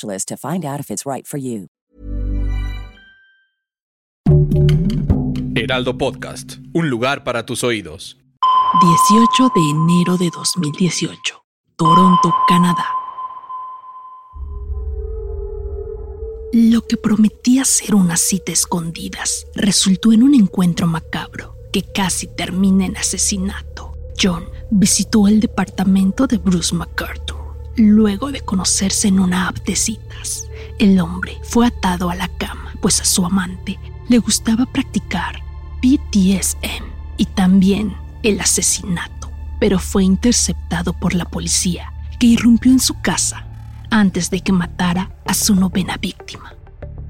to find out if it's right for you. Heraldo Podcast, un lugar para tus oídos. 18 de enero de 2018, Toronto, Canadá. Lo que prometía ser una cita escondidas resultó en un encuentro macabro que casi termina en asesinato. John visitó el departamento de Bruce MacArthur luego de conocerse en una app de citas. El hombre fue atado a la cama, pues a su amante le gustaba practicar BDSM y también el asesinato, pero fue interceptado por la policía, que irrumpió en su casa antes de que matara a su novena víctima,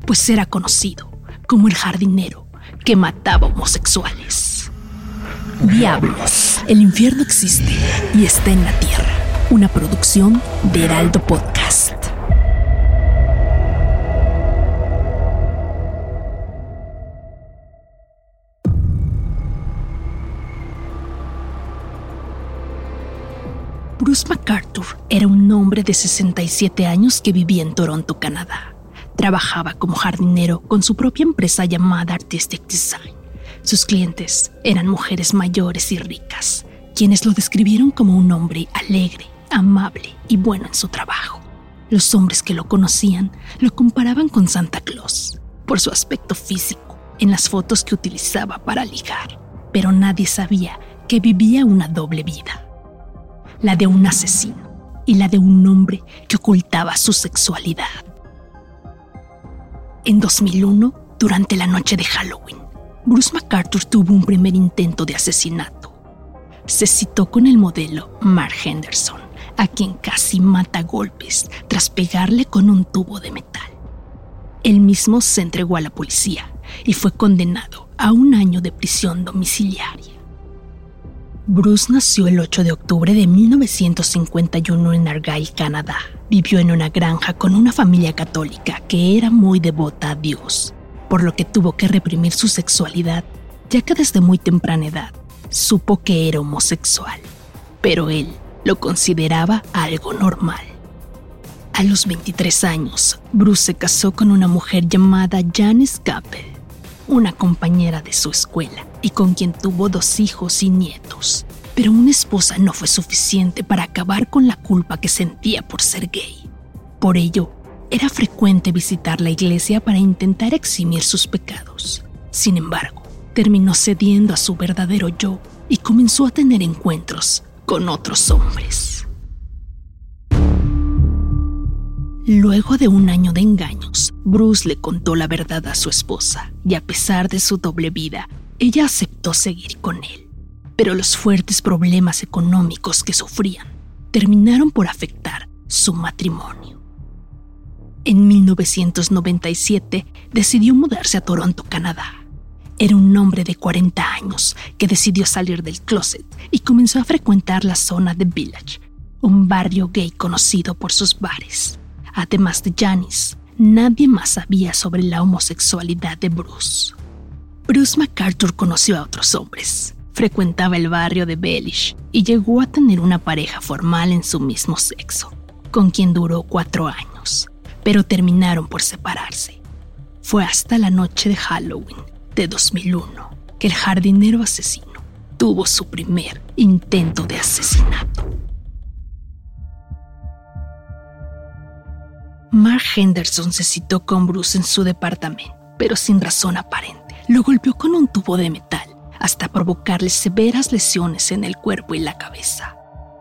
pues era conocido como el jardinero que mataba homosexuales. Diablos, el infierno existe y está en la tierra una producción de Heraldo Podcast. Bruce MacArthur era un hombre de 67 años que vivía en Toronto, Canadá. Trabajaba como jardinero con su propia empresa llamada Artistic Design. Sus clientes eran mujeres mayores y ricas, quienes lo describieron como un hombre alegre, amable y bueno en su trabajo. Los hombres que lo conocían lo comparaban con Santa Claus por su aspecto físico en las fotos que utilizaba para ligar, pero nadie sabía que vivía una doble vida, la de un asesino y la de un hombre que ocultaba su sexualidad. En 2001, durante la noche de Halloween, Bruce MacArthur tuvo un primer intento de asesinato. Se citó con el modelo Mark Henderson, a quien casi mata golpes tras pegarle con un tubo de metal. Él mismo se entregó a la policía y fue condenado a un año de prisión domiciliaria. Bruce nació el 8 de octubre de 1951 en Argyll, Canadá. Vivió en una granja con una familia católica que era muy devota a Dios, por lo que tuvo que reprimir su sexualidad, ya que desde muy temprana edad supo que era homosexual. Pero él lo consideraba algo normal. A los 23 años, Bruce se casó con una mujer llamada Janice Capel, una compañera de su escuela y con quien tuvo dos hijos y nietos. Pero una esposa no fue suficiente para acabar con la culpa que sentía por ser gay. Por ello, era frecuente visitar la iglesia para intentar eximir sus pecados. Sin embargo, terminó cediendo a su verdadero yo y comenzó a tener encuentros con otros hombres. Luego de un año de engaños, Bruce le contó la verdad a su esposa y a pesar de su doble vida, ella aceptó seguir con él. Pero los fuertes problemas económicos que sufrían terminaron por afectar su matrimonio. En 1997 decidió mudarse a Toronto, Canadá era un hombre de 40 años que decidió salir del closet y comenzó a frecuentar la zona de Village, un barrio gay conocido por sus bares. Además de Janice, nadie más sabía sobre la homosexualidad de Bruce. Bruce MacArthur conoció a otros hombres, frecuentaba el barrio de Bellish y llegó a tener una pareja formal en su mismo sexo, con quien duró cuatro años, pero terminaron por separarse. Fue hasta la noche de Halloween de 2001 que el jardinero asesino tuvo su primer intento de asesinato. Mark Henderson se citó con Bruce en su departamento, pero sin razón aparente. Lo golpeó con un tubo de metal hasta provocarle severas lesiones en el cuerpo y la cabeza,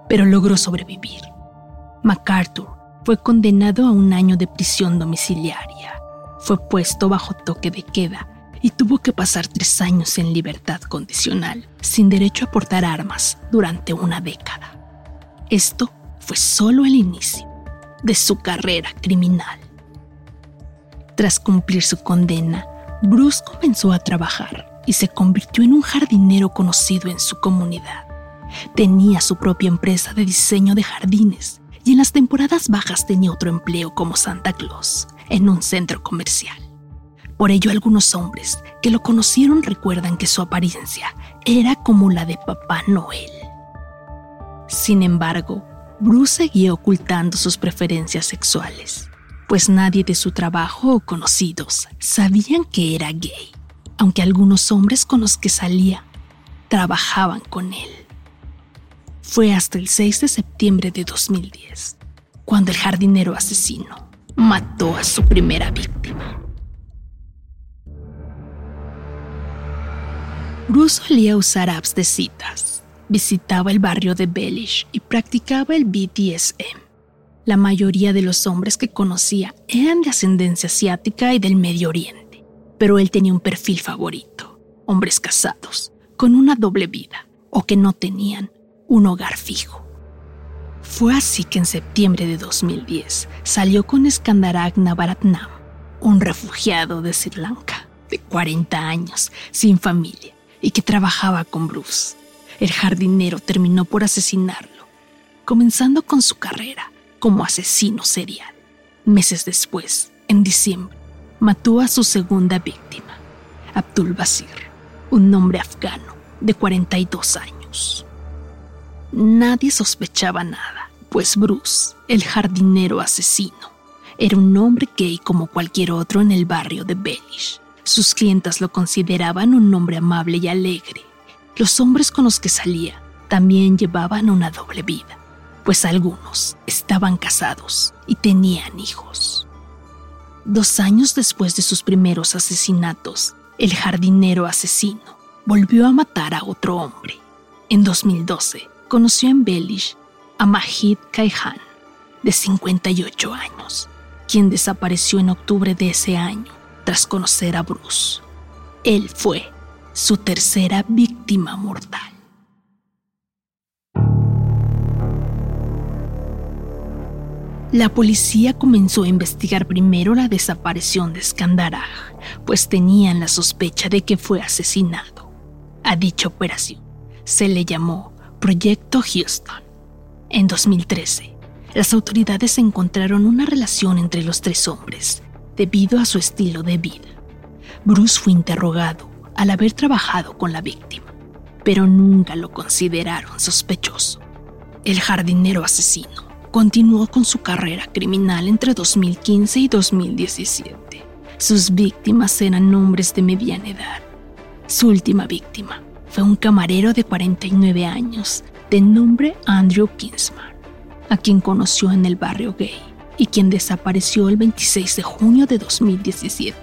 pero logró sobrevivir. MacArthur fue condenado a un año de prisión domiciliaria. Fue puesto bajo toque de queda y tuvo que pasar tres años en libertad condicional, sin derecho a portar armas durante una década. Esto fue solo el inicio de su carrera criminal. Tras cumplir su condena, Bruce comenzó a trabajar y se convirtió en un jardinero conocido en su comunidad. Tenía su propia empresa de diseño de jardines y en las temporadas bajas tenía otro empleo como Santa Claus en un centro comercial. Por ello algunos hombres que lo conocieron recuerdan que su apariencia era como la de Papá Noel. Sin embargo, Bruce seguía ocultando sus preferencias sexuales, pues nadie de su trabajo o conocidos sabían que era gay aunque algunos hombres con los que salía trabajaban con él. Fue hasta el 6 de septiembre de 2010 cuando el jardinero asesino mató a su primera víctima. Bruce solía usar apps de citas, visitaba el barrio de Bellish y practicaba el BDSM. La mayoría de los hombres que conocía eran de ascendencia asiática y del Medio Oriente pero él tenía un perfil favorito, hombres casados, con una doble vida o que no tenían un hogar fijo. Fue así que en septiembre de 2010 salió con Skandarak Navaratnam, un refugiado de Sri Lanka, de 40 años, sin familia, y que trabajaba con Bruce. El jardinero terminó por asesinarlo, comenzando con su carrera como asesino serial. Meses después, en diciembre, mató a su segunda víctima, Abdul Basir, un hombre afgano de 42 años. Nadie sospechaba nada, pues Bruce, el jardinero asesino, era un hombre gay como cualquier otro en el barrio de Bellish. Sus clientas lo consideraban un hombre amable y alegre. Los hombres con los que salía también llevaban una doble vida, pues algunos estaban casados y tenían hijos. Dos años después de sus primeros asesinatos, el jardinero asesino volvió a matar a otro hombre. En 2012, conoció en Belish a Mahid Kaihan, de 58 años, quien desapareció en octubre de ese año tras conocer a Bruce. Él fue su tercera víctima mortal. La policía comenzó a investigar primero la desaparición de Skandaraj, pues tenían la sospecha de que fue asesinado. A dicha operación se le llamó Proyecto Houston. En 2013, las autoridades encontraron una relación entre los tres hombres debido a su estilo de vida. Bruce fue interrogado al haber trabajado con la víctima, pero nunca lo consideraron sospechoso. El jardinero asesino continuó con su carrera criminal entre 2015 y 2017. Sus víctimas eran hombres de mediana edad. Su última víctima fue un camarero de 49 años de nombre Andrew Kinsman, a quien conoció en el barrio gay y quien desapareció el 26 de junio de 2017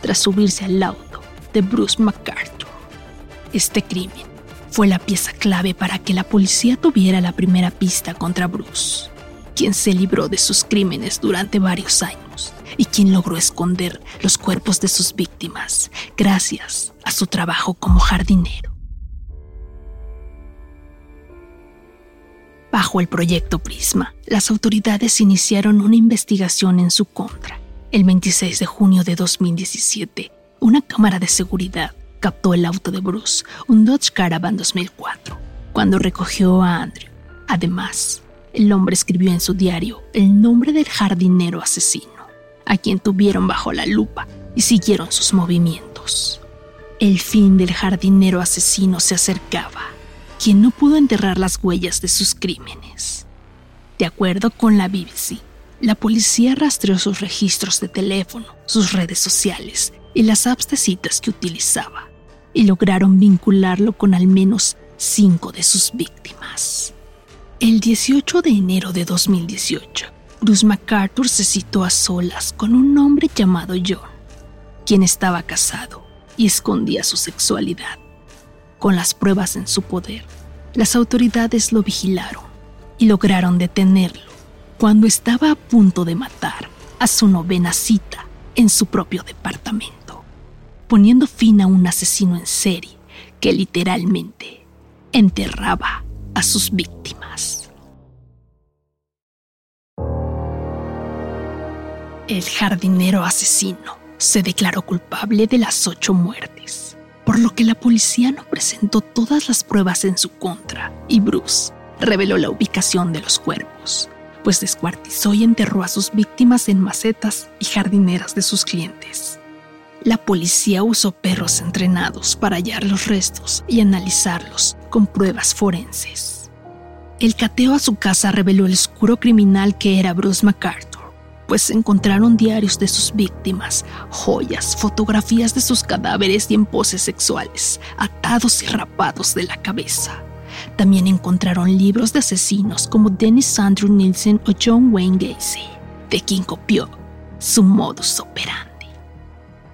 tras subirse al auto de Bruce MacArthur. Este crimen fue la pieza clave para que la policía tuviera la primera pista contra Bruce, quien se libró de sus crímenes durante varios años y quien logró esconder los cuerpos de sus víctimas gracias a su trabajo como jardinero. Bajo el proyecto Prisma, las autoridades iniciaron una investigación en su contra. El 26 de junio de 2017, una cámara de seguridad captó el auto de Bruce, un Dodge Caravan 2004, cuando recogió a Andrew. Además, el hombre escribió en su diario el nombre del jardinero asesino, a quien tuvieron bajo la lupa y siguieron sus movimientos. El fin del jardinero asesino se acercaba, quien no pudo enterrar las huellas de sus crímenes. De acuerdo con la BBC, la policía rastreó sus registros de teléfono, sus redes sociales y las apps que utilizaba y lograron vincularlo con al menos cinco de sus víctimas. El 18 de enero de 2018, Bruce MacArthur se citó a solas con un hombre llamado John, quien estaba casado y escondía su sexualidad. Con las pruebas en su poder, las autoridades lo vigilaron y lograron detenerlo cuando estaba a punto de matar a su novena cita en su propio departamento, poniendo fin a un asesino en serie que literalmente enterraba a sus víctimas. El jardinero asesino se declaró culpable de las ocho muertes, por lo que la policía no presentó todas las pruebas en su contra y Bruce reveló la ubicación de los cuerpos, pues descuartizó y enterró a sus víctimas en macetas y jardineras de sus clientes. La policía usó perros entrenados para hallar los restos y analizarlos con pruebas forenses. El cateo a su casa reveló el oscuro criminal que era Bruce MacArthur, pues encontraron diarios de sus víctimas, joyas, fotografías de sus cadáveres y en poses sexuales, atados y rapados de la cabeza. También encontraron libros de asesinos como Dennis Andrew Nielsen o John Wayne Gacy, de quien copió su modus operandi.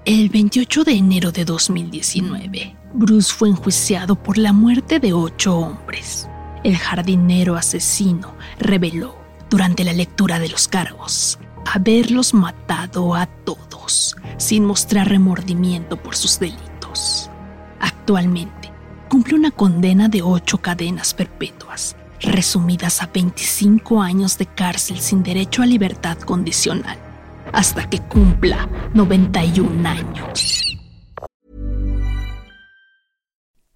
El 28 de enero de 2019, Bruce fue enjuiciado por la muerte de ocho hombres. El jardinero asesino reveló durante la lectura de los cargos haberlos matado a todos sin mostrar remordimiento por sus delitos. Actualmente cumple una condena de ocho cadenas perpetuas, resumidas a 25 años de cárcel sin derecho a libertad condicional, hasta que cumpla 91 años.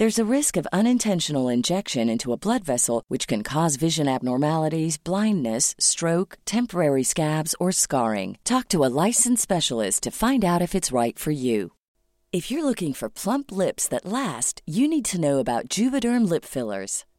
There's a risk of unintentional injection into a blood vessel, which can cause vision abnormalities, blindness, stroke, temporary scabs, or scarring. Talk to a licensed specialist to find out if it's right for you. If you're looking for plump lips that last, you need to know about Juvederm lip fillers.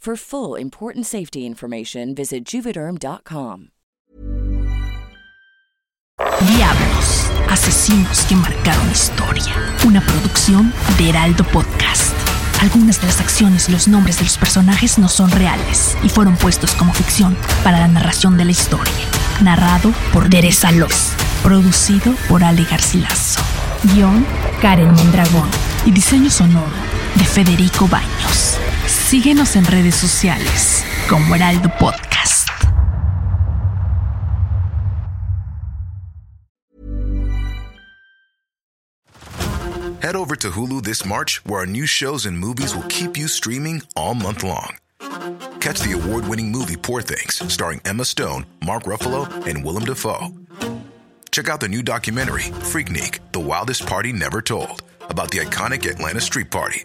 For full important safety information, visit juvederm.com. Diablos, asesinos que marcaron historia. Una producción de Heraldo Podcast. Algunas de las acciones y los nombres de los personajes no son reales y fueron puestos como ficción para la narración de la historia. Narrado por Teresa López. Producido por Ale Garcilaso. Guión Karen Mondragón. Y diseño sonoro de Federico Baños. Síguenos en redes sociales como Heraldo Podcast. Head over to Hulu this March, where our new shows and movies will keep you streaming all month long. Catch the award winning movie Poor Things, starring Emma Stone, Mark Ruffalo, and Willem Dafoe. Check out the new documentary, Freaknik The Wildest Party Never Told, about the iconic Atlanta Street Party.